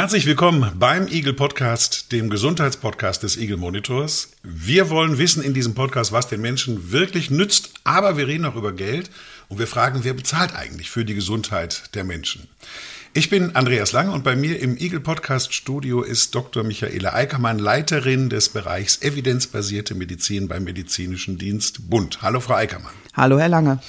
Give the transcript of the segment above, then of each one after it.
Herzlich willkommen beim Eagle Podcast, dem Gesundheitspodcast des Eagle Monitors. Wir wollen wissen in diesem Podcast, was den Menschen wirklich nützt, aber wir reden auch über Geld und wir fragen, wer bezahlt eigentlich für die Gesundheit der Menschen. Ich bin Andreas Lange und bei mir im Eagle Podcast Studio ist Dr. Michaela Eickermann, Leiterin des Bereichs evidenzbasierte Medizin beim Medizinischen Dienst Bund. Hallo, Frau Eickermann. Hallo, Herr Lange.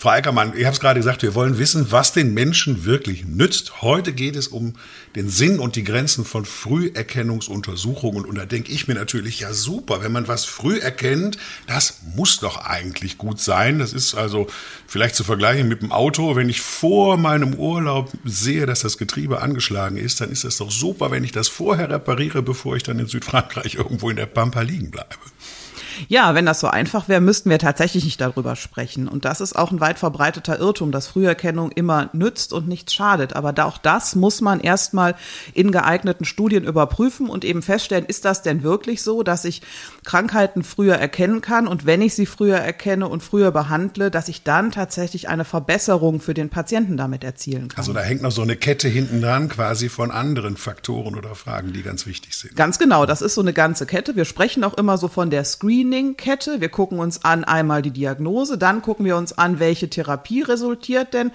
Frau Eickermann, ich habe es gerade gesagt, wir wollen wissen, was den Menschen wirklich nützt. Heute geht es um den Sinn und die Grenzen von Früherkennungsuntersuchungen. Und da denke ich mir natürlich, ja super, wenn man was früh erkennt, das muss doch eigentlich gut sein. Das ist also vielleicht zu vergleichen mit dem Auto. Wenn ich vor meinem Urlaub sehe, dass das Getriebe angeschlagen ist, dann ist das doch super, wenn ich das vorher repariere, bevor ich dann in Südfrankreich irgendwo in der Pampa liegen bleibe. Ja, wenn das so einfach wäre, müssten wir tatsächlich nicht darüber sprechen. Und das ist auch ein weit verbreiteter Irrtum, dass Früherkennung immer nützt und nichts schadet. Aber auch das muss man erstmal in geeigneten Studien überprüfen und eben feststellen, ist das denn wirklich so, dass ich Krankheiten früher erkennen kann und wenn ich sie früher erkenne und früher behandle, dass ich dann tatsächlich eine Verbesserung für den Patienten damit erzielen kann. Also da hängt noch so eine Kette hinten dran quasi von anderen Faktoren oder Fragen, die ganz wichtig sind. Ganz genau, das ist so eine ganze Kette. Wir sprechen auch immer so von der Screen Screening-Kette. Wir gucken uns an einmal die Diagnose, dann gucken wir uns an, welche Therapie resultiert denn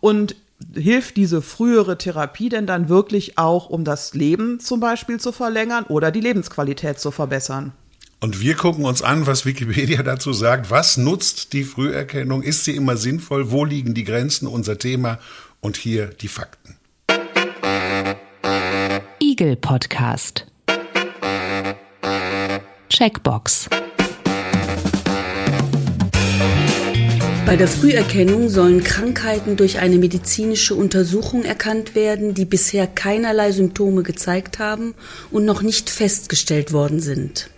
und hilft diese frühere Therapie denn dann wirklich auch, um das Leben zum Beispiel zu verlängern oder die Lebensqualität zu verbessern? Und wir gucken uns an, was Wikipedia dazu sagt. Was nutzt die Früherkennung? Ist sie immer sinnvoll? Wo liegen die Grenzen? Unser Thema. Und hier die Fakten. Eagle Podcast. Checkbox. Bei der Früherkennung sollen Krankheiten durch eine medizinische Untersuchung erkannt werden, die bisher keinerlei Symptome gezeigt haben und noch nicht festgestellt worden sind.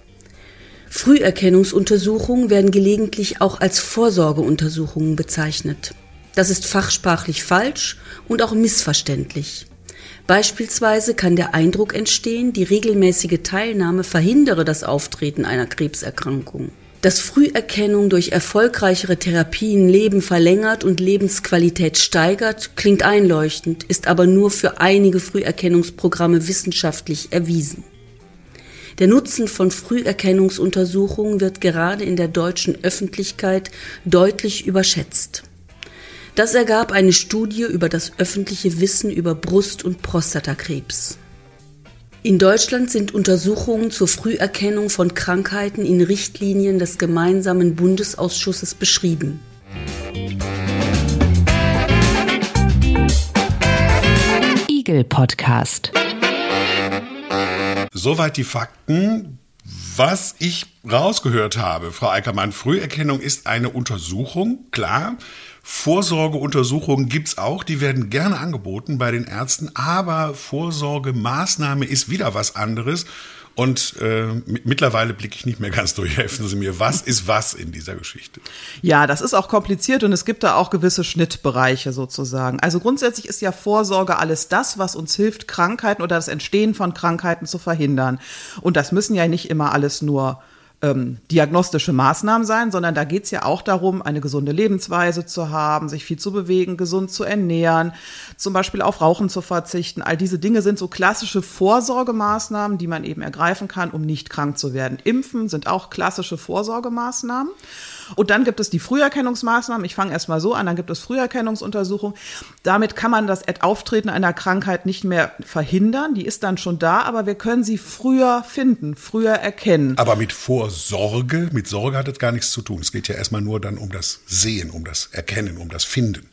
Früherkennungsuntersuchungen werden gelegentlich auch als Vorsorgeuntersuchungen bezeichnet. Das ist fachsprachlich falsch und auch missverständlich. Beispielsweise kann der Eindruck entstehen, die regelmäßige Teilnahme verhindere das Auftreten einer Krebserkrankung. Dass Früherkennung durch erfolgreichere Therapien Leben verlängert und Lebensqualität steigert, klingt einleuchtend, ist aber nur für einige Früherkennungsprogramme wissenschaftlich erwiesen. Der Nutzen von Früherkennungsuntersuchungen wird gerade in der deutschen Öffentlichkeit deutlich überschätzt. Das ergab eine Studie über das öffentliche Wissen über Brust- und Prostatakrebs. In Deutschland sind Untersuchungen zur Früherkennung von Krankheiten in Richtlinien des gemeinsamen Bundesausschusses beschrieben. Eagle Podcast. Soweit die Fakten. Was ich rausgehört habe, Frau Eickermann, Früherkennung ist eine Untersuchung, klar. Vorsorgeuntersuchungen gibt's auch, die werden gerne angeboten bei den Ärzten, aber Vorsorgemaßnahme ist wieder was anderes. Und äh, mittlerweile blicke ich nicht mehr ganz durch. Helfen Sie mir, was ist was in dieser Geschichte? Ja, das ist auch kompliziert und es gibt da auch gewisse Schnittbereiche sozusagen. Also grundsätzlich ist ja Vorsorge alles das, was uns hilft, Krankheiten oder das Entstehen von Krankheiten zu verhindern. Und das müssen ja nicht immer alles nur ähm, diagnostische Maßnahmen sein, sondern da geht es ja auch darum, eine gesunde Lebensweise zu haben, sich viel zu bewegen, gesund zu ernähren, zum Beispiel auf Rauchen zu verzichten. All diese Dinge sind so klassische Vorsorgemaßnahmen, die man eben ergreifen kann, um nicht krank zu werden. Impfen sind auch klassische Vorsorgemaßnahmen. Und dann gibt es die Früherkennungsmaßnahmen. Ich fange erst mal so an, dann gibt es Früherkennungsuntersuchungen. Damit kann man das Auftreten einer Krankheit nicht mehr verhindern. Die ist dann schon da, aber wir können sie früher finden, früher erkennen. Aber mit Vorsorge, mit Sorge hat das gar nichts zu tun. Es geht ja erstmal nur dann um das Sehen, um das Erkennen, um das Finden.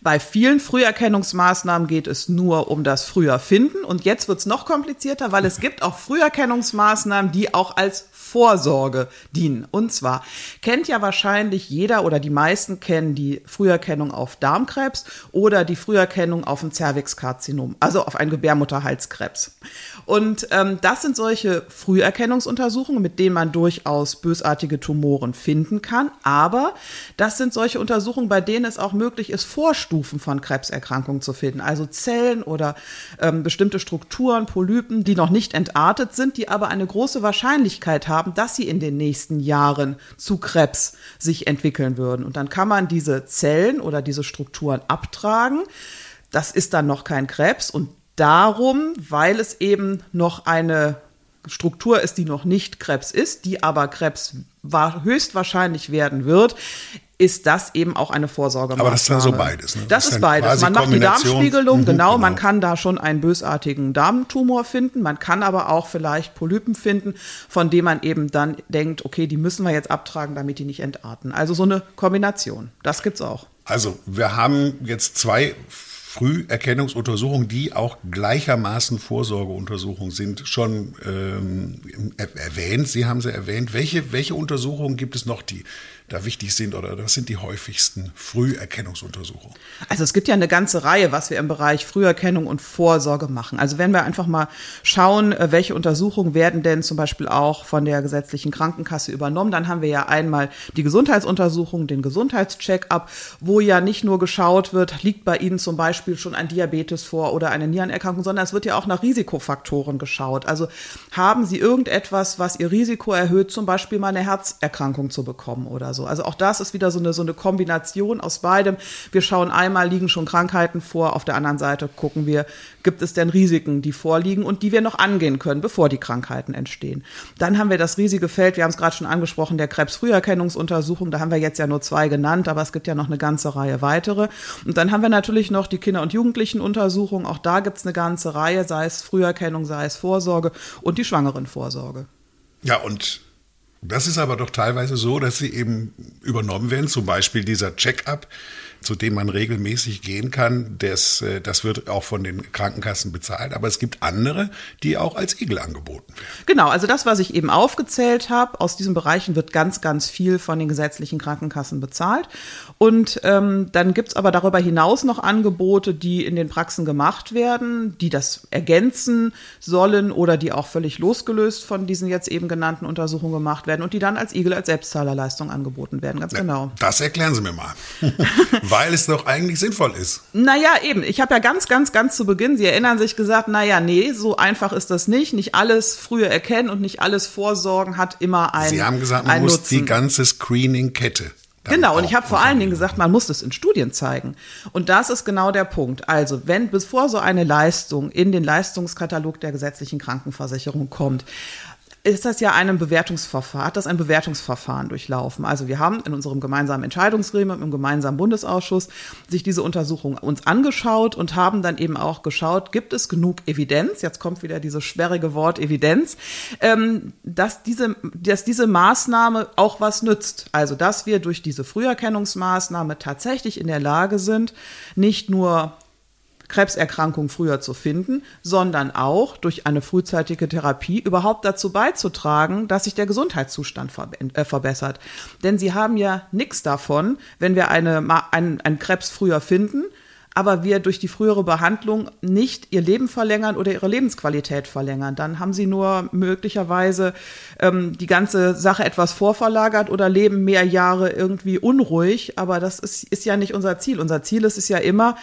Bei vielen Früherkennungsmaßnahmen geht es nur um das früher finden. Und jetzt wird es noch komplizierter, weil es gibt auch Früherkennungsmaßnahmen, die auch als Vorsorge dienen. Und zwar kennt ja wahrscheinlich jeder oder die meisten kennen die Früherkennung auf Darmkrebs oder die Früherkennung auf ein Cervixkarzinom, also auf einen Gebärmutterhalskrebs. Und ähm, das sind solche Früherkennungsuntersuchungen, mit denen man durchaus bösartige Tumoren finden kann. Aber das sind solche Untersuchungen, bei denen es auch möglich ist, Vorstufen von Krebserkrankungen zu finden. Also Zellen oder ähm, bestimmte Strukturen, Polypen, die noch nicht entartet sind, die aber eine große Wahrscheinlichkeit haben, dass sie in den nächsten Jahren zu Krebs sich entwickeln würden. Und dann kann man diese Zellen oder diese Strukturen abtragen. Das ist dann noch kein Krebs und darum, weil es eben noch eine Struktur ist, die noch nicht Krebs ist, die aber Krebs höchstwahrscheinlich werden wird, ist das eben auch eine Vorsorgemaßnahme. Aber das ist dann so beides. Ne? Das, das, ist beides. Man macht die Darmspiegelung, mhm, genau, genau, Man kann da schon einen bösartigen Darmtumor finden. Man kann aber auch vielleicht Polypen finden, von dem man eben dann denkt, okay, die müssen wir jetzt abtragen, damit die nicht entarten. Also so eine Kombination. Das gibt's auch. Also wir haben jetzt zwei Früherkennungsuntersuchungen, die auch gleichermaßen Vorsorgeuntersuchungen sind, schon ähm, erwähnt. Sie haben sie erwähnt. Welche, welche Untersuchungen gibt es noch, die da wichtig sind oder das sind die häufigsten Früherkennungsuntersuchungen? Also es gibt ja eine ganze Reihe, was wir im Bereich Früherkennung und Vorsorge machen. Also wenn wir einfach mal schauen, äh, welche Untersuchungen werden denn zum Beispiel auch von der gesetzlichen Krankenkasse übernommen, dann haben wir ja einmal die Gesundheitsuntersuchung, den Gesundheitscheck-up, wo ja nicht nur geschaut wird, liegt bei Ihnen zum Beispiel schon ein Diabetes vor oder eine Nierenerkrankung, sondern es wird ja auch nach Risikofaktoren geschaut. Also haben Sie irgendetwas, was Ihr Risiko erhöht, zum Beispiel mal eine Herzerkrankung zu bekommen oder so so. Also auch das ist wieder so eine, so eine Kombination aus beidem. Wir schauen einmal, liegen schon Krankheiten vor, auf der anderen Seite gucken wir, gibt es denn Risiken, die vorliegen und die wir noch angehen können, bevor die Krankheiten entstehen. Dann haben wir das riesige Feld, wir haben es gerade schon angesprochen, der Krebsfrüherkennungsuntersuchung. Da haben wir jetzt ja nur zwei genannt, aber es gibt ja noch eine ganze Reihe weitere. Und dann haben wir natürlich noch die Kinder- und Jugendlichenuntersuchung. Auch da gibt es eine ganze Reihe, sei es Früherkennung, sei es Vorsorge und die Schwangerenvorsorge. Ja, und das ist aber doch teilweise so, dass sie eben übernommen werden, zum Beispiel dieser Check-up zu dem man regelmäßig gehen kann, das, äh, das wird auch von den Krankenkassen bezahlt. Aber es gibt andere, die auch als Igel angeboten werden. Genau, also das, was ich eben aufgezählt habe, aus diesen Bereichen wird ganz, ganz viel von den gesetzlichen Krankenkassen bezahlt. Und ähm, dann gibt's aber darüber hinaus noch Angebote, die in den Praxen gemacht werden, die das ergänzen sollen oder die auch völlig losgelöst von diesen jetzt eben genannten Untersuchungen gemacht werden und die dann als Igel als Selbstzahlerleistung angeboten werden. Ganz genau. Das erklären Sie mir mal. Weil es doch eigentlich sinnvoll ist. Naja, eben. Ich habe ja ganz, ganz, ganz zu Beginn, Sie erinnern sich gesagt, naja, nee, so einfach ist das nicht. Nicht alles früher erkennen und nicht alles vorsorgen hat immer einen Sie haben gesagt, man muss Nutzen. die ganze Screening-Kette Genau, und ich habe vor allen Dingen gesagt, man muss das in Studien zeigen. Und das ist genau der Punkt. Also, wenn bevor so eine Leistung in den Leistungskatalog der gesetzlichen Krankenversicherung kommt, ist das ja einem Bewertungsverfahren, hat das ein Bewertungsverfahren durchlaufen. Also wir haben in unserem gemeinsamen Entscheidungsgremium, im gemeinsamen Bundesausschuss, sich diese Untersuchung uns angeschaut und haben dann eben auch geschaut, gibt es genug Evidenz, jetzt kommt wieder dieses sperrige Wort Evidenz, ähm, dass, diese, dass diese Maßnahme auch was nützt. Also dass wir durch diese Früherkennungsmaßnahme tatsächlich in der Lage sind, nicht nur Krebserkrankung früher zu finden, sondern auch durch eine frühzeitige Therapie überhaupt dazu beizutragen, dass sich der Gesundheitszustand äh, verbessert. Denn sie haben ja nichts davon, wenn wir eine, einen, einen Krebs früher finden, aber wir durch die frühere Behandlung nicht ihr Leben verlängern oder ihre Lebensqualität verlängern. Dann haben sie nur möglicherweise ähm, die ganze Sache etwas vorverlagert oder leben mehr Jahre irgendwie unruhig. Aber das ist, ist ja nicht unser Ziel. Unser Ziel ist es ja immer,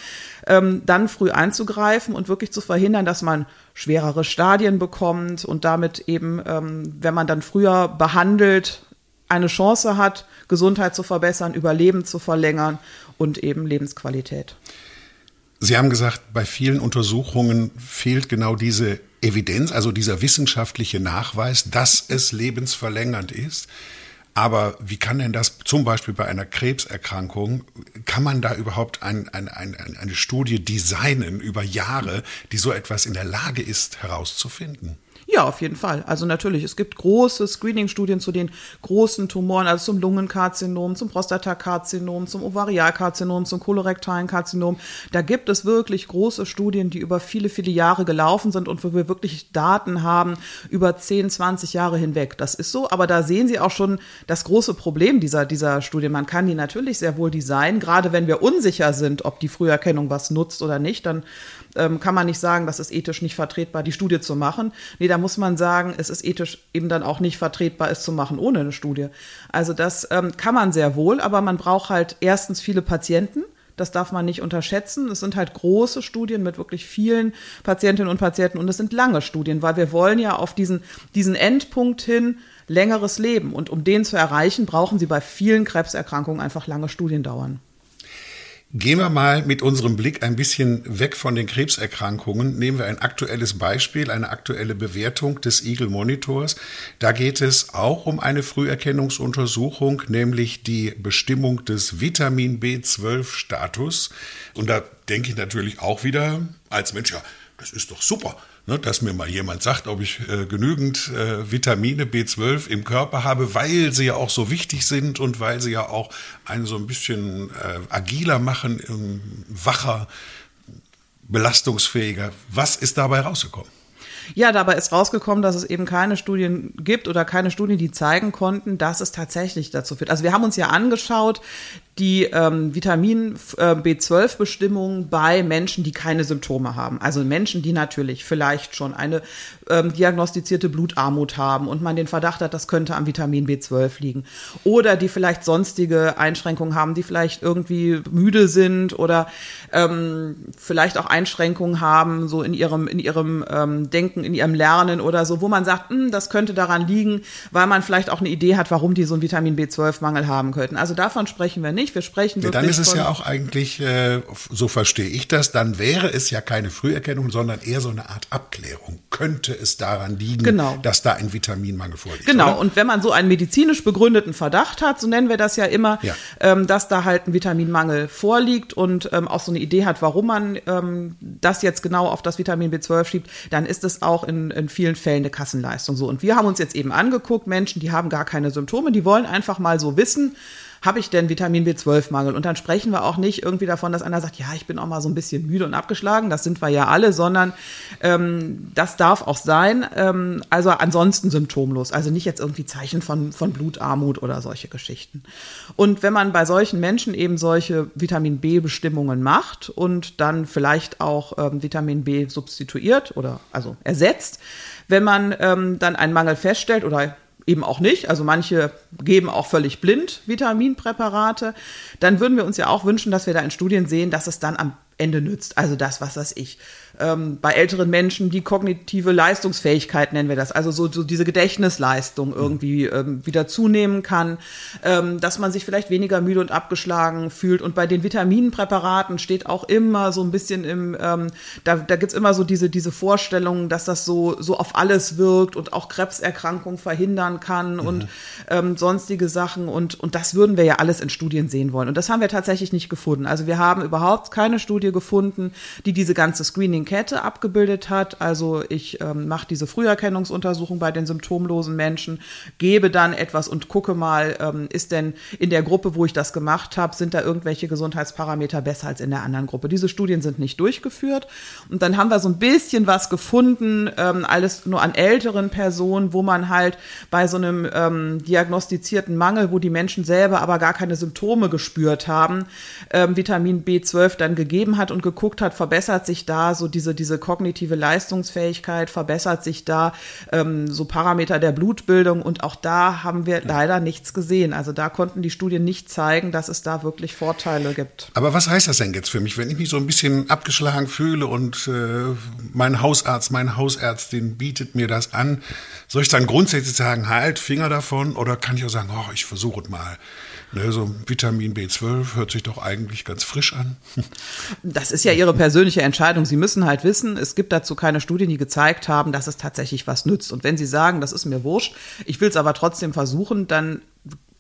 ähm, dann früh einzugreifen und wirklich zu verhindern, dass man schwerere Stadien bekommt und damit eben, ähm, wenn man dann früher behandelt, eine Chance hat, Gesundheit zu verbessern, Überleben zu verlängern und eben Lebensqualität. Sie haben gesagt, bei vielen Untersuchungen fehlt genau diese Evidenz, also dieser wissenschaftliche Nachweis, dass es lebensverlängernd ist. Aber wie kann denn das zum Beispiel bei einer Krebserkrankung, kann man da überhaupt ein, ein, ein, eine Studie designen über Jahre, die so etwas in der Lage ist herauszufinden? Ja, auf jeden Fall. Also natürlich, es gibt große Screening-Studien zu den großen Tumoren, also zum Lungenkarzinom, zum Prostatakarzinom, zum Ovarialkarzinom, zum kolorektalen Karzinom. Da gibt es wirklich große Studien, die über viele, viele Jahre gelaufen sind und wo wir wirklich Daten haben über 10, 20 Jahre hinweg. Das ist so, aber da sehen Sie auch schon das große Problem dieser, dieser Studie. Man kann die natürlich sehr wohl designen, gerade wenn wir unsicher sind, ob die Früherkennung was nutzt oder nicht, dann ähm, kann man nicht sagen, das ist ethisch nicht vertretbar, die Studie zu machen. Nee, da muss man sagen, es ist ethisch eben dann auch nicht vertretbar, es zu machen ohne eine Studie. Also das ähm, kann man sehr wohl, aber man braucht halt erstens viele Patienten. Das darf man nicht unterschätzen. Es sind halt große Studien mit wirklich vielen Patientinnen und Patienten und es sind lange Studien, weil wir wollen ja auf diesen, diesen Endpunkt hin längeres Leben. Und um den zu erreichen, brauchen Sie bei vielen Krebserkrankungen einfach lange Studiendauern. Gehen wir mal mit unserem Blick ein bisschen weg von den Krebserkrankungen. Nehmen wir ein aktuelles Beispiel, eine aktuelle Bewertung des Eagle Monitors. Da geht es auch um eine Früherkennungsuntersuchung, nämlich die Bestimmung des Vitamin B12-Status. Und da denke ich natürlich auch wieder als Mensch, ja, das ist doch super ne, dass mir mal jemand sagt, ob ich äh, genügend äh, Vitamine B12 im Körper habe, weil sie ja auch so wichtig sind und weil sie ja auch einen so ein bisschen äh, agiler machen, ähm, wacher, belastungsfähiger. Was ist dabei rausgekommen? Ja, dabei ist rausgekommen, dass es eben keine Studien gibt oder keine Studien, die zeigen konnten, dass es tatsächlich dazu führt. Also wir haben uns ja angeschaut, die ähm, Vitamin äh, B12-Bestimmung bei Menschen, die keine Symptome haben. Also Menschen, die natürlich vielleicht schon eine ähm, diagnostizierte Blutarmut haben und man den Verdacht hat, das könnte am Vitamin B12 liegen. Oder die vielleicht sonstige Einschränkungen haben, die vielleicht irgendwie müde sind oder ähm, vielleicht auch Einschränkungen haben, so in ihrem, in ihrem ähm, Denken, in ihrem Lernen oder so, wo man sagt, hm, das könnte daran liegen, weil man vielleicht auch eine Idee hat, warum die so einen Vitamin B12-Mangel haben könnten. Also davon sprechen wir nicht nicht. Wir sprechen wirklich. Ja, dann ist es ja auch eigentlich, äh, so verstehe ich das, dann wäre es ja keine Früherkennung, sondern eher so eine Art Abklärung. Könnte es daran liegen, genau. dass da ein Vitaminmangel vorliegt? Genau. Oder? Und wenn man so einen medizinisch begründeten Verdacht hat, so nennen wir das ja immer, ja. Ähm, dass da halt ein Vitaminmangel vorliegt und ähm, auch so eine Idee hat, warum man ähm, das jetzt genau auf das Vitamin B12 schiebt, dann ist es auch in, in vielen Fällen eine Kassenleistung so. Und wir haben uns jetzt eben angeguckt, Menschen, die haben gar keine Symptome, die wollen einfach mal so wissen, habe ich denn Vitamin B12-Mangel? Und dann sprechen wir auch nicht irgendwie davon, dass einer sagt, ja, ich bin auch mal so ein bisschen müde und abgeschlagen, das sind wir ja alle, sondern ähm, das darf auch sein. Ähm, also ansonsten symptomlos, also nicht jetzt irgendwie Zeichen von, von Blutarmut oder solche Geschichten. Und wenn man bei solchen Menschen eben solche Vitamin B-Bestimmungen macht und dann vielleicht auch ähm, Vitamin B substituiert oder also ersetzt, wenn man ähm, dann einen Mangel feststellt oder eben auch nicht. Also manche geben auch völlig blind Vitaminpräparate. Dann würden wir uns ja auch wünschen, dass wir da in Studien sehen, dass es dann am Ende nützt. Also das, was weiß ich, ähm, bei älteren Menschen die kognitive Leistungsfähigkeit nennen wir das, also so, so diese Gedächtnisleistung irgendwie ähm, wieder zunehmen kann, ähm, dass man sich vielleicht weniger müde und abgeschlagen fühlt. Und bei den Vitaminpräparaten steht auch immer so ein bisschen im, ähm, da, da gibt's immer so diese, diese Vorstellung, dass das so, so auf alles wirkt und auch Krebserkrankungen verhindern kann mhm. und ähm, sonstige Sachen. Und, und das würden wir ja alles in Studien sehen wollen. Und das haben wir tatsächlich nicht gefunden. Also wir haben überhaupt keine Studie gefunden, die diese ganze Screening Kette abgebildet hat. Also ich ähm, mache diese Früherkennungsuntersuchung bei den symptomlosen Menschen, gebe dann etwas und gucke mal, ähm, ist denn in der Gruppe, wo ich das gemacht habe, sind da irgendwelche Gesundheitsparameter besser als in der anderen Gruppe. Diese Studien sind nicht durchgeführt. Und dann haben wir so ein bisschen was gefunden, ähm, alles nur an älteren Personen, wo man halt bei so einem ähm, diagnostizierten Mangel, wo die Menschen selber aber gar keine Symptome gespürt haben, ähm, Vitamin B12 dann gegeben hat und geguckt hat, verbessert sich da so diese, diese kognitive Leistungsfähigkeit verbessert sich da, ähm, so Parameter der Blutbildung und auch da haben wir leider nichts gesehen. Also da konnten die Studien nicht zeigen, dass es da wirklich Vorteile gibt. Aber was heißt das denn jetzt für mich, wenn ich mich so ein bisschen abgeschlagen fühle und äh, mein Hausarzt, meine Hausärztin bietet mir das an? Soll ich dann grundsätzlich sagen, halt, Finger davon oder kann ich auch sagen, oh, ich versuche es mal? Ne, so Vitamin B12 hört sich doch eigentlich ganz frisch an. Das ist ja Ihre persönliche Entscheidung. Sie müssen halt wissen, es gibt dazu keine Studien, die gezeigt haben, dass es tatsächlich was nützt. Und wenn Sie sagen, das ist mir wurscht, ich will es aber trotzdem versuchen, dann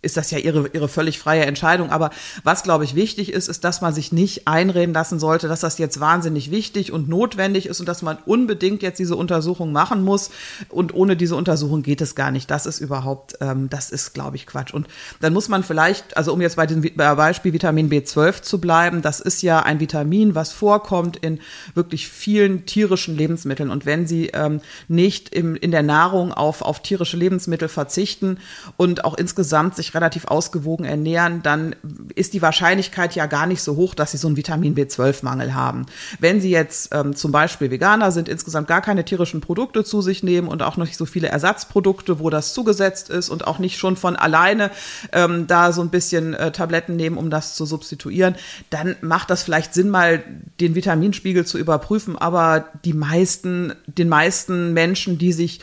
ist das ja ihre, ihre völlig freie Entscheidung. Aber was, glaube ich, wichtig ist, ist, dass man sich nicht einreden lassen sollte, dass das jetzt wahnsinnig wichtig und notwendig ist und dass man unbedingt jetzt diese Untersuchung machen muss. Und ohne diese Untersuchung geht es gar nicht. Das ist überhaupt, ähm, das ist, glaube ich, Quatsch. Und dann muss man vielleicht, also um jetzt bei dem Beispiel Vitamin B12 zu bleiben, das ist ja ein Vitamin, was vorkommt in wirklich vielen tierischen Lebensmitteln. Und wenn Sie ähm, nicht im, in der Nahrung auf, auf tierische Lebensmittel verzichten und auch insgesamt sich relativ ausgewogen ernähren, dann ist die Wahrscheinlichkeit ja gar nicht so hoch, dass Sie so einen Vitamin B12-Mangel haben. Wenn Sie jetzt ähm, zum Beispiel Veganer sind, insgesamt gar keine tierischen Produkte zu sich nehmen und auch nicht so viele Ersatzprodukte, wo das zugesetzt ist und auch nicht schon von alleine ähm, da so ein bisschen äh, Tabletten nehmen, um das zu substituieren, dann macht das vielleicht Sinn, mal den Vitaminspiegel zu überprüfen. Aber die meisten, den meisten Menschen, die sich,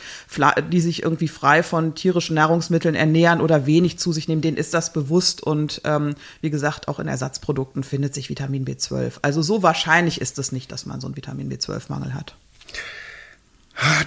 die sich irgendwie frei von tierischen Nahrungsmitteln ernähren oder wenig zu sich nehmen, denen ist das bewusst. Und ähm, wie gesagt, auch in Ersatzprodukten findet sich Vitamin B12. Also so wahrscheinlich ist es nicht, dass man so einen Vitamin B12-Mangel hat.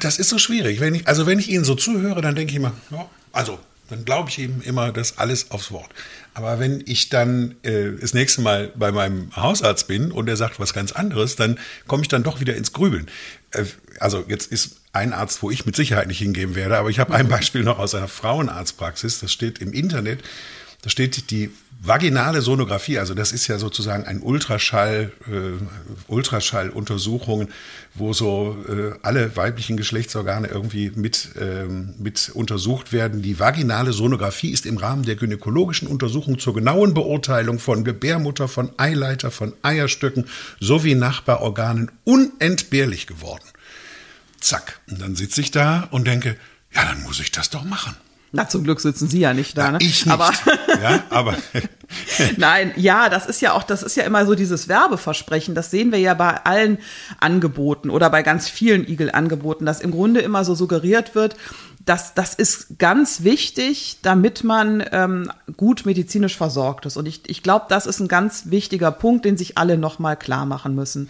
Das ist so schwierig. Wenn ich, also wenn ich Ihnen so zuhöre, dann denke ich immer, ja, also dann glaube ich eben immer das alles aufs Wort. Aber wenn ich dann äh, das nächste Mal bei meinem Hausarzt bin und er sagt was ganz anderes, dann komme ich dann doch wieder ins Grübeln. Äh, also jetzt ist ein Arzt, wo ich mit Sicherheit nicht hingehen werde, aber ich habe ein Beispiel noch aus einer Frauenarztpraxis, das steht im Internet. Da steht die vaginale Sonographie, also das ist ja sozusagen ein Ultraschall, äh, Ultraschalluntersuchungen, wo so äh, alle weiblichen Geschlechtsorgane irgendwie mit, ähm, mit untersucht werden. Die vaginale Sonographie ist im Rahmen der gynäkologischen Untersuchung zur genauen Beurteilung von Gebärmutter, von Eileiter, von Eierstöcken sowie Nachbarorganen unentbehrlich geworden. Zack. Und dann sitze ich da und denke, ja, dann muss ich das doch machen. Na, zum Glück sitzen Sie ja nicht da, ne? Ich nicht. Aber, ja, aber. Nein, ja, das ist ja auch, das ist ja immer so dieses Werbeversprechen. Das sehen wir ja bei allen Angeboten oder bei ganz vielen Igel-Angeboten, dass im Grunde immer so suggeriert wird, dass das ist ganz wichtig, damit man ähm, gut medizinisch versorgt ist. Und ich, ich glaube, das ist ein ganz wichtiger Punkt, den sich alle nochmal klar machen müssen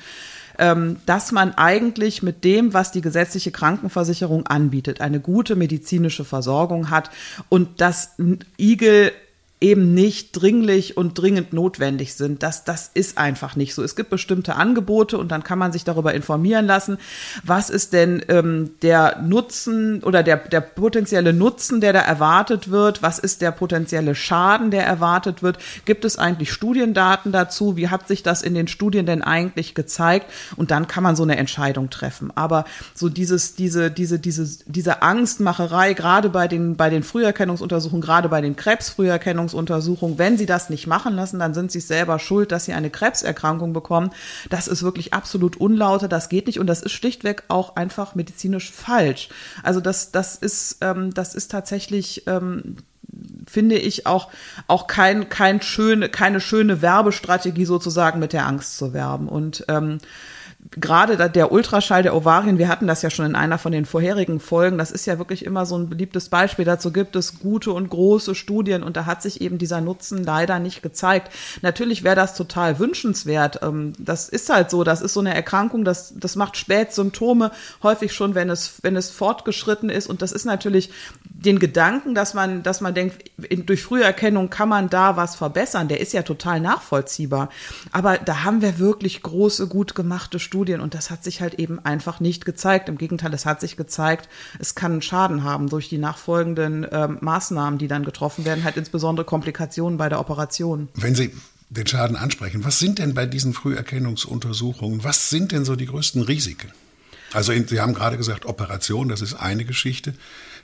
dass man eigentlich mit dem, was die gesetzliche Krankenversicherung anbietet, eine gute medizinische Versorgung hat und dass Igel eben nicht dringlich und dringend notwendig sind. Das, das ist einfach nicht so. Es gibt bestimmte Angebote und dann kann man sich darüber informieren lassen, was ist denn ähm, der Nutzen oder der, der potenzielle Nutzen, der da erwartet wird, was ist der potenzielle Schaden, der erwartet wird. Gibt es eigentlich Studiendaten dazu? Wie hat sich das in den Studien denn eigentlich gezeigt? Und dann kann man so eine Entscheidung treffen. Aber so dieses, diese, diese, diese, diese Angstmacherei, gerade bei den, bei den Früherkennungsuntersuchungen, gerade bei den Krebsfrüherkennungsuntersuchungen, Erkennungsuntersuchung. Wenn sie das nicht machen lassen, dann sind sie selber schuld, dass sie eine Krebserkrankung bekommen. Das ist wirklich absolut unlauter, das geht nicht und das ist schlichtweg auch einfach medizinisch falsch. Also das, das ist, ähm, das ist tatsächlich ähm, finde ich auch, auch kein, kein schöne, keine schöne Werbestrategie sozusagen mit der Angst zu werben. Und ähm, gerade der Ultraschall der Ovarien, wir hatten das ja schon in einer von den vorherigen Folgen, das ist ja wirklich immer so ein beliebtes Beispiel. Dazu gibt es gute und große Studien und da hat sich eben dieser Nutzen leider nicht gezeigt. Natürlich wäre das total wünschenswert. Ähm, das ist halt so, das ist so eine Erkrankung, das, das macht Spätsymptome, häufig schon, wenn es, wenn es fortgeschritten ist. Und das ist natürlich den Gedanken, dass man, dass man denkt, durch Früherkennung kann man da was verbessern, der ist ja total nachvollziehbar. Aber da haben wir wirklich große, gut gemachte Studien Studien und das hat sich halt eben einfach nicht gezeigt. Im Gegenteil, es hat sich gezeigt, es kann Schaden haben durch die nachfolgenden ähm, Maßnahmen, die dann getroffen werden, halt insbesondere Komplikationen bei der Operation. Wenn Sie den Schaden ansprechen, was sind denn bei diesen Früherkennungsuntersuchungen, was sind denn so die größten Risiken? Also Sie haben gerade gesagt, Operation, das ist eine Geschichte,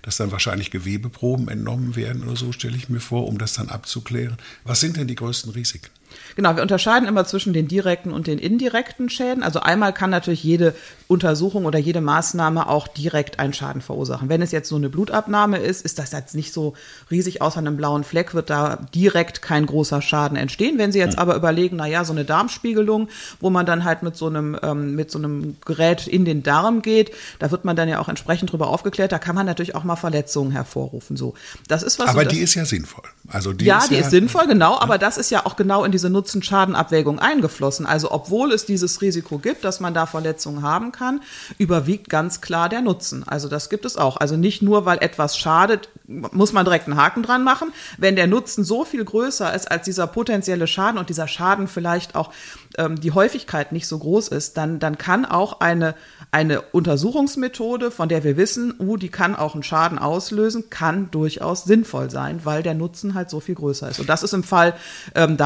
dass dann wahrscheinlich Gewebeproben entnommen werden oder so, stelle ich mir vor, um das dann abzuklären. Was sind denn die größten Risiken? Genau, wir unterscheiden immer zwischen den direkten und den indirekten Schäden. Also einmal kann natürlich jede Untersuchung oder jede Maßnahme auch direkt einen Schaden verursachen. Wenn es jetzt so eine Blutabnahme ist, ist das jetzt nicht so riesig, außer einem blauen Fleck wird da direkt kein großer Schaden entstehen. Wenn Sie jetzt aber überlegen, na ja, so eine Darmspiegelung, wo man dann halt mit so einem, ähm, mit so einem Gerät in den Darm geht, da wird man dann ja auch entsprechend drüber aufgeklärt, da kann man natürlich auch mal Verletzungen hervorrufen. So, das ist was. Aber die ist ja sinnvoll. Also die ja, ist die ja, ist sinnvoll, genau, aber das ist ja auch genau in diesem diese Nutzen-Schaden-Abwägung eingeflossen. Also obwohl es dieses Risiko gibt, dass man da Verletzungen haben kann, überwiegt ganz klar der Nutzen. Also das gibt es auch. Also nicht nur, weil etwas schadet, muss man direkt einen Haken dran machen. Wenn der Nutzen so viel größer ist als dieser potenzielle Schaden und dieser Schaden vielleicht auch ähm, die Häufigkeit nicht so groß ist, dann, dann kann auch eine, eine Untersuchungsmethode, von der wir wissen, uh, die kann auch einen Schaden auslösen, kann durchaus sinnvoll sein, weil der Nutzen halt so viel größer ist. Und das ist im Fall ähm,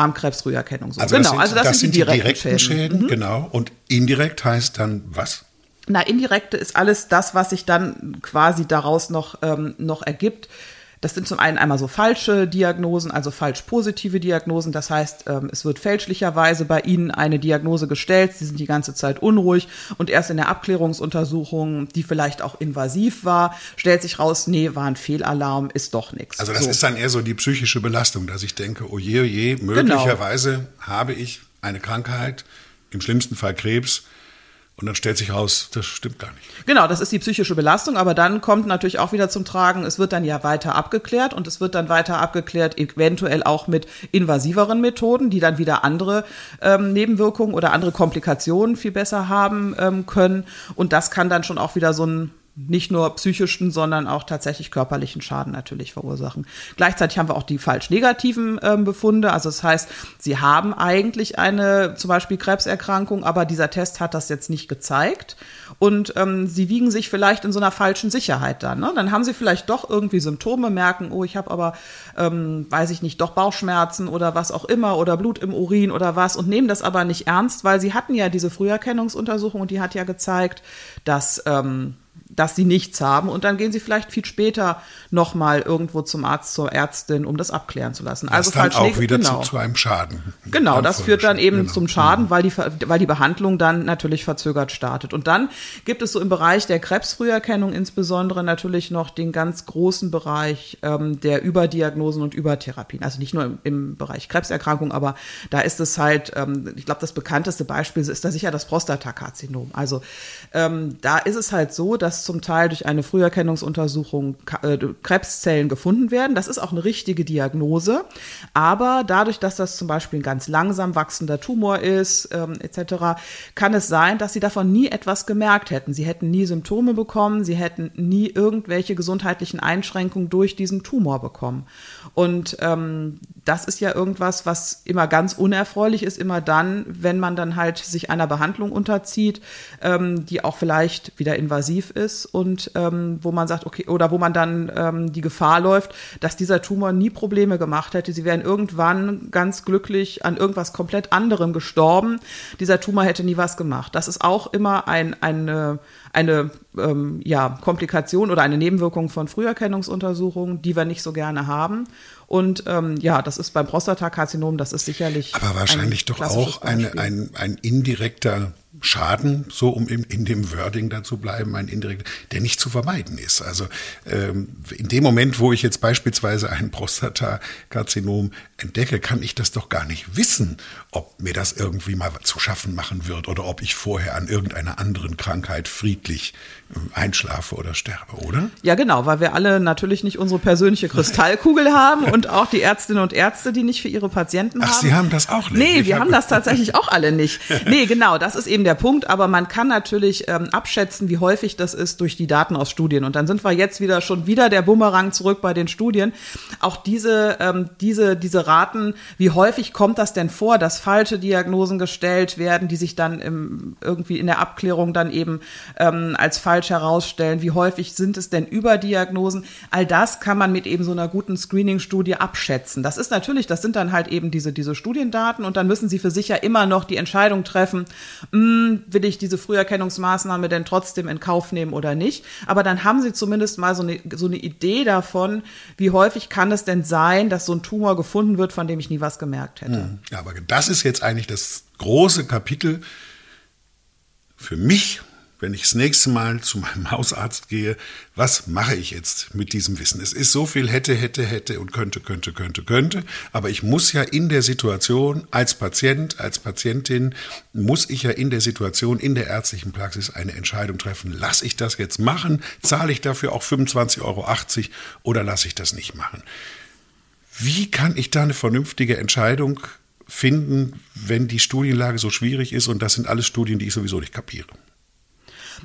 Darmkrebsfrüherkennung so. Also genau, sind, also das, das sind, die direkten, direkten Schäden. Schäden mhm. Genau. Und indirekt heißt dann was? Na, indirekte ist alles das, was sich dann quasi daraus noch, ähm, noch ergibt. Das sind zum einen einmal so falsche Diagnosen, also falsch positive Diagnosen. Das heißt, ähm, es wird fälschlicherweise bei Ihnen eine Diagnose gestellt. Sie sind die ganze Zeit unruhig und erst in der Abklärungsuntersuchung, die vielleicht auch invasiv war, stellt sich raus, nee, war ein Fehlalarm, ist doch nichts. Also das so. ist dann eher so die psychische Belastung, dass ich denke, oh je, oh je, möglicherweise genau. habe ich eine Krankheit, im schlimmsten Fall Krebs und dann stellt sich raus, das stimmt gar nicht. Genau, das ist die psychische Belastung, aber dann kommt natürlich auch wieder zum Tragen, es wird dann ja weiter abgeklärt und es wird dann weiter abgeklärt, eventuell auch mit invasiveren Methoden, die dann wieder andere ähm, Nebenwirkungen oder andere Komplikationen viel besser haben ähm, können. Und das kann dann schon auch wieder so ein nicht nur psychischen, sondern auch tatsächlich körperlichen Schaden natürlich verursachen. Gleichzeitig haben wir auch die falsch negativen ähm, Befunde. Also das heißt, sie haben eigentlich eine zum Beispiel Krebserkrankung, aber dieser Test hat das jetzt nicht gezeigt. Und ähm, sie wiegen sich vielleicht in so einer falschen Sicherheit dann. Ne? Dann haben sie vielleicht doch irgendwie Symptome, merken, oh, ich habe aber, ähm, weiß ich nicht, doch Bauchschmerzen oder was auch immer oder Blut im Urin oder was und nehmen das aber nicht ernst, weil sie hatten ja diese Früherkennungsuntersuchung und die hat ja gezeigt, dass ähm, dass sie nichts haben und dann gehen sie vielleicht viel später nochmal irgendwo zum Arzt, zur Ärztin, um das abklären zu lassen. Das also dann auch wieder genau. zu, zu, einem Schaden. Genau, das führt dann eben genau. zum Schaden, mhm. weil die, weil die Behandlung dann natürlich verzögert startet. Und dann gibt es so im Bereich der Krebsfrüherkennung insbesondere natürlich noch den ganz großen Bereich ähm, der Überdiagnosen und Übertherapien. Also nicht nur im, im Bereich Krebserkrankung, aber da ist es halt, ähm, ich glaube, das bekannteste Beispiel ist da sicher das Prostatakarzinom. Also ähm, da ist es halt so, dass zum Teil durch eine Früherkennungsuntersuchung äh, Krebszellen gefunden werden. Das ist auch eine richtige Diagnose. Aber dadurch, dass das zum Beispiel ein ganz langsam wachsender Tumor ist, ähm, etc., kann es sein, dass sie davon nie etwas gemerkt hätten. Sie hätten nie Symptome bekommen, sie hätten nie irgendwelche gesundheitlichen Einschränkungen durch diesen Tumor bekommen. Und ähm, das ist ja irgendwas, was immer ganz unerfreulich ist, immer dann, wenn man dann halt sich einer Behandlung unterzieht, ähm, die auch vielleicht wieder invasiv ist und ähm, wo man sagt, okay, oder wo man dann ähm, die Gefahr läuft, dass dieser Tumor nie Probleme gemacht hätte. Sie wären irgendwann ganz glücklich an irgendwas komplett anderem gestorben. Dieser Tumor hätte nie was gemacht. Das ist auch immer ein, eine, eine ähm, ja, Komplikation oder eine Nebenwirkung von Früherkennungsuntersuchungen, die wir nicht so gerne haben. Und ähm, ja, das ist beim Prostatakarzinom, das ist sicherlich. Aber wahrscheinlich doch auch eine, ein, ein indirekter Schaden, so um in, in dem Wording da zu bleiben, ein indirekter, der nicht zu vermeiden ist. Also ähm, in dem Moment, wo ich jetzt beispielsweise ein Prostatakarzinom entdecke, kann ich das doch gar nicht wissen, ob mir das irgendwie mal zu schaffen machen wird oder ob ich vorher an irgendeiner anderen Krankheit friedlich einschlafe oder sterbe, oder? Ja, genau, weil wir alle natürlich nicht unsere persönliche Kristallkugel haben und auch die Ärztinnen und Ärzte, die nicht für ihre Patienten Ach, haben. Sie haben das auch nicht? Nee, ich wir hab haben das tatsächlich auch alle nicht. Nee, genau, das ist eben der Punkt, aber man kann natürlich ähm, abschätzen, wie häufig das ist durch die Daten aus Studien. Und dann sind wir jetzt wieder schon wieder der Bumerang zurück bei den Studien. Auch diese, ähm, diese, diese Raten, wie häufig kommt das denn vor, dass falsche Diagnosen gestellt werden, die sich dann im, irgendwie in der Abklärung dann eben ähm, als falsch herausstellen? Wie häufig sind es denn Überdiagnosen? All das kann man mit eben so einer guten Screening-Studie abschätzen. Das ist natürlich, das sind dann halt eben diese, diese Studiendaten und dann müssen Sie für sich ja immer noch die Entscheidung treffen, mh, will ich diese Früherkennungsmaßnahme denn trotzdem in Kauf nehmen oder nicht? Aber dann haben Sie zumindest mal so eine, so eine Idee davon, wie häufig kann es denn sein, dass so ein Tumor gefunden wird, von dem ich nie was gemerkt hätte. Hm. Ja, aber das ist jetzt eigentlich das große Kapitel für mich wenn ich das nächste Mal zu meinem Hausarzt gehe, was mache ich jetzt mit diesem Wissen? Es ist so viel hätte, hätte, hätte und könnte, könnte, könnte, könnte. Aber ich muss ja in der Situation als Patient, als Patientin, muss ich ja in der Situation, in der ärztlichen Praxis eine Entscheidung treffen. Lasse ich das jetzt machen? Zahle ich dafür auch 25,80 Euro oder lasse ich das nicht machen? Wie kann ich da eine vernünftige Entscheidung finden, wenn die Studienlage so schwierig ist? Und das sind alles Studien, die ich sowieso nicht kapiere.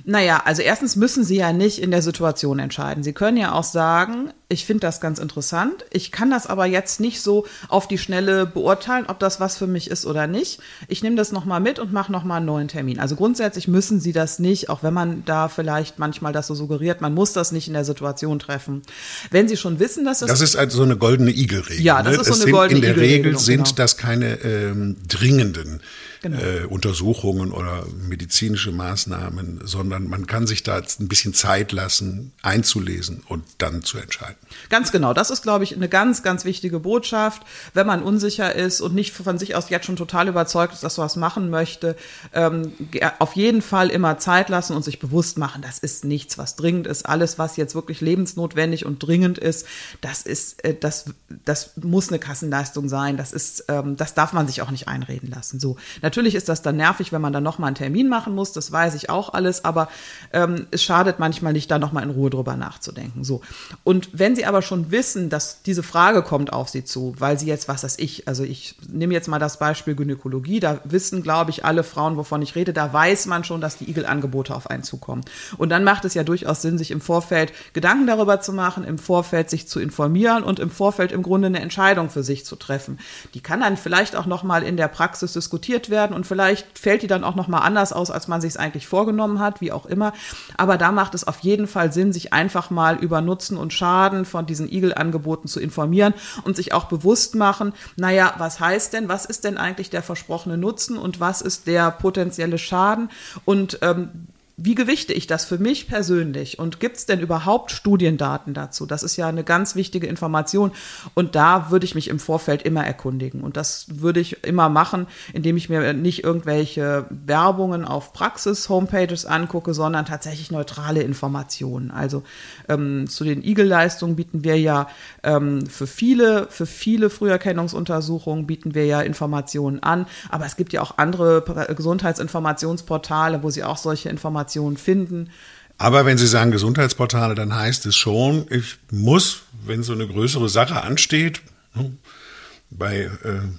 Naja, also erstens müssen Sie ja nicht in der Situation entscheiden. Sie können ja auch sagen, ich finde das ganz interessant. Ich kann das aber jetzt nicht so auf die Schnelle beurteilen, ob das was für mich ist oder nicht. Ich nehme das nochmal mit und mache nochmal einen neuen Termin. Also grundsätzlich müssen Sie das nicht, auch wenn man da vielleicht manchmal das so suggeriert, man muss das nicht in der Situation treffen. Wenn Sie schon wissen, dass es. Das ist also so eine goldene Igelregel. Ja, das ne? ist so eine goldene In der Igelregel, Regel sind genau. das keine ähm, dringenden Genau. äh, Untersuchungen oder medizinische Maßnahmen, sondern man kann sich da ein bisschen Zeit lassen, einzulesen und dann zu entscheiden. Ganz genau. Das ist, glaube ich, eine ganz, ganz wichtige Botschaft. Wenn man unsicher ist und nicht von sich aus jetzt schon total überzeugt ist, dass was machen möchte, ähm, auf jeden Fall immer Zeit lassen und sich bewusst machen, das ist nichts, was dringend ist. Alles, was jetzt wirklich lebensnotwendig und dringend ist, das ist, äh, das, das muss eine Kassenleistung sein. Das ist, ähm, das darf man sich auch nicht einreden lassen. So. Natürlich ist das dann nervig, wenn man dann nochmal einen Termin machen muss. Das weiß ich auch alles, aber ähm, es schadet manchmal nicht, da nochmal in Ruhe drüber nachzudenken. So. Und wenn Sie aber schon wissen, dass diese Frage kommt auf Sie zu, weil Sie jetzt, was weiß ich, also ich nehme jetzt mal das Beispiel Gynäkologie, da wissen, glaube ich, alle Frauen, wovon ich rede, da weiß man schon, dass die Igelangebote auf einen zukommen. Und dann macht es ja durchaus Sinn, sich im Vorfeld Gedanken darüber zu machen, im Vorfeld sich zu informieren und im Vorfeld im Grunde eine Entscheidung für sich zu treffen. Die kann dann vielleicht auch nochmal in der Praxis diskutiert werden und vielleicht fällt die dann auch nochmal anders aus, als man sich es eigentlich vorgenommen hat, wie auch immer. Aber da macht es auf jeden Fall Sinn, sich einfach mal über Nutzen und Schaden von diesen Igelangeboten zu informieren und sich auch bewusst machen, naja, was heißt denn, was ist denn eigentlich der versprochene Nutzen und was ist der potenzielle Schaden und ähm, wie gewichte ich das für mich persönlich? Und gibt es denn überhaupt Studiendaten dazu? Das ist ja eine ganz wichtige Information. Und da würde ich mich im Vorfeld immer erkundigen. Und das würde ich immer machen, indem ich mir nicht irgendwelche Werbungen auf Praxis-Homepages angucke, sondern tatsächlich neutrale Informationen. Also ähm, zu den Igel-Leistungen bieten wir ja ähm, für viele, für viele Früherkennungsuntersuchungen bieten wir ja Informationen an. Aber es gibt ja auch andere Gesundheitsinformationsportale, wo Sie auch solche Informationen finden. Aber wenn Sie sagen Gesundheitsportale, dann heißt es schon, ich muss, wenn so eine größere Sache ansteht, ne, bei äh,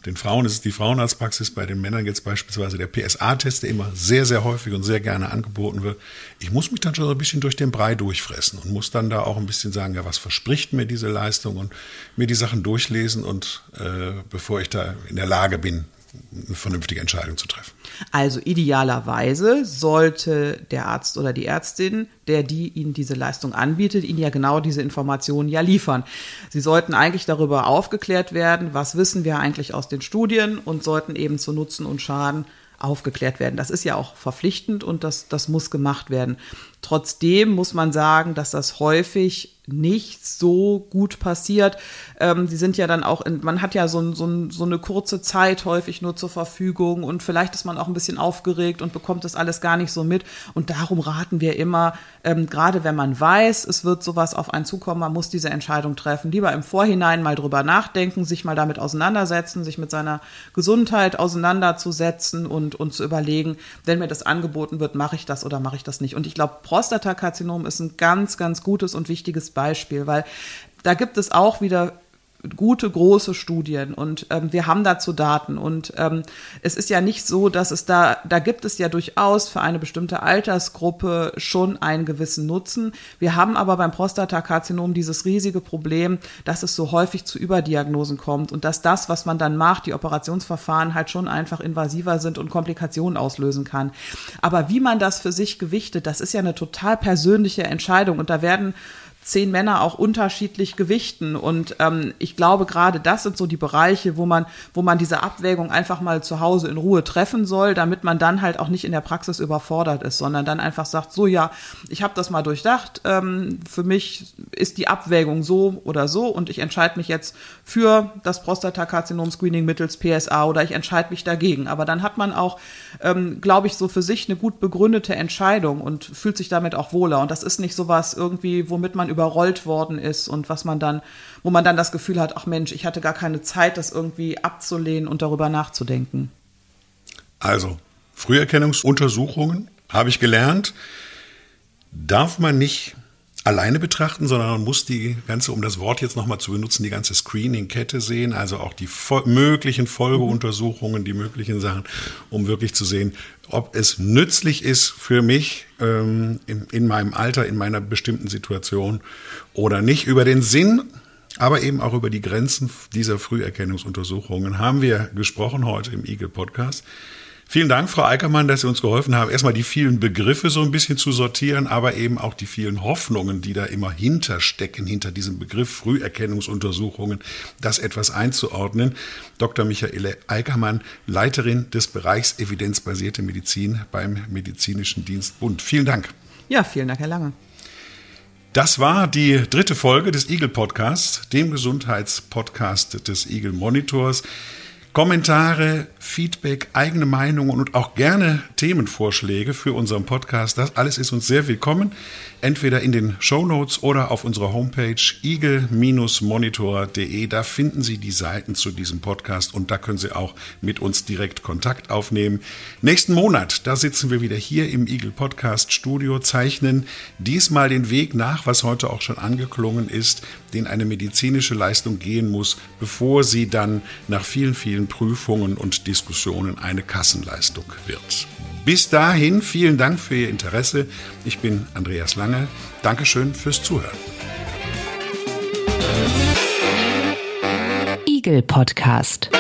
den Frauen ist es die Frauenarztpraxis, bei den Männern jetzt beispielsweise der PSA-Test, der immer sehr, sehr häufig und sehr gerne angeboten wird. Ich muss mich dann schon so ein bisschen durch den Brei durchfressen und muss dann da auch ein bisschen sagen, ja, was verspricht mir diese Leistung und mir die Sachen durchlesen und äh, bevor ich da in der Lage bin, eine vernünftige Entscheidung zu treffen. Also idealerweise sollte der Arzt oder die Ärztin, der die Ihnen diese Leistung anbietet, Ihnen ja genau diese Informationen ja liefern. Sie sollten eigentlich darüber aufgeklärt werden, was wissen wir eigentlich aus den Studien und sollten eben zu Nutzen und Schaden aufgeklärt werden. Das ist ja auch verpflichtend und das, das muss gemacht werden. Trotzdem muss man sagen, dass das häufig nicht so gut passiert. Ähm, die sind ja dann auch, in, man hat ja so, so, so eine kurze Zeit häufig nur zur Verfügung und vielleicht ist man auch ein bisschen aufgeregt und bekommt das alles gar nicht so mit. Und darum raten wir immer, ähm, gerade wenn man weiß, es wird sowas auf einen zukommen, man muss diese Entscheidung treffen, lieber im Vorhinein mal drüber nachdenken, sich mal damit auseinandersetzen, sich mit seiner Gesundheit auseinanderzusetzen und, und zu überlegen, wenn mir das angeboten wird, mache ich das oder mache ich das nicht. Und ich glaube, Prostatakarzinom ist ein ganz, ganz gutes und wichtiges Beispiel, weil da gibt es auch wieder gute große Studien und ähm, wir haben dazu Daten und ähm, es ist ja nicht so, dass es da da gibt es ja durchaus für eine bestimmte Altersgruppe schon einen gewissen Nutzen. Wir haben aber beim Prostatakarzinom dieses riesige Problem, dass es so häufig zu Überdiagnosen kommt und dass das, was man dann macht, die Operationsverfahren halt schon einfach invasiver sind und Komplikationen auslösen kann. Aber wie man das für sich gewichtet, das ist ja eine total persönliche Entscheidung und da werden zehn Männer auch unterschiedlich gewichten. Und ähm, ich glaube, gerade das sind so die Bereiche, wo man, wo man diese Abwägung einfach mal zu Hause in Ruhe treffen soll, damit man dann halt auch nicht in der Praxis überfordert ist, sondern dann einfach sagt, so ja, ich habe das mal durchdacht, ähm, für mich ist die Abwägung so oder so und ich entscheide mich jetzt für das Prostatakarzinom-Screening mittels PSA oder ich entscheide mich dagegen. Aber dann hat man auch, ähm, glaube ich, so für sich eine gut begründete Entscheidung und fühlt sich damit auch wohler. Und das ist nicht sowas irgendwie, womit man überrollt worden ist und was man dann, wo man dann das Gefühl hat, ach Mensch, ich hatte gar keine Zeit, das irgendwie abzulehnen und darüber nachzudenken. Also, Früherkennungsuntersuchungen habe ich gelernt, darf man nicht alleine betrachten, sondern man muss die ganze, um das Wort jetzt nochmal zu benutzen, die ganze Screening-Kette sehen, also auch die möglichen Folgeuntersuchungen, die möglichen Sachen, um wirklich zu sehen, ob es nützlich ist für mich ähm, in, in meinem Alter, in meiner bestimmten Situation oder nicht. Über den Sinn aber eben auch über die Grenzen dieser Früherkennungsuntersuchungen haben wir gesprochen heute im Eagle Podcast. Vielen Dank, Frau Eickermann, dass Sie uns geholfen haben, erstmal die vielen Begriffe so ein bisschen zu sortieren, aber eben auch die vielen Hoffnungen, die da immer hinterstecken, hinter diesem Begriff Früherkennungsuntersuchungen, das etwas einzuordnen. Dr. Michaele Eickermann, Leiterin des Bereichs evidenzbasierte Medizin beim Medizinischen Dienst Bund. Vielen Dank. Ja, vielen Dank, Herr Lange. Das war die dritte Folge des Eagle Podcasts, dem Gesundheitspodcast des Eagle Monitors. Kommentare, Feedback, eigene Meinungen und auch gerne Themenvorschläge für unseren Podcast. Das alles ist uns sehr willkommen. Entweder in den Show Notes oder auf unserer Homepage eagle-monitor.de. Da finden Sie die Seiten zu diesem Podcast und da können Sie auch mit uns direkt Kontakt aufnehmen. Nächsten Monat, da sitzen wir wieder hier im Eagle Podcast Studio, zeichnen diesmal den Weg nach, was heute auch schon angeklungen ist, den eine medizinische Leistung gehen muss, bevor sie dann nach vielen, vielen Prüfungen und Diskussionen eine Kassenleistung wird. Bis dahin, vielen Dank für Ihr Interesse. Ich bin Andreas Lange. Dankeschön fürs Zuhören. Eagle Podcast.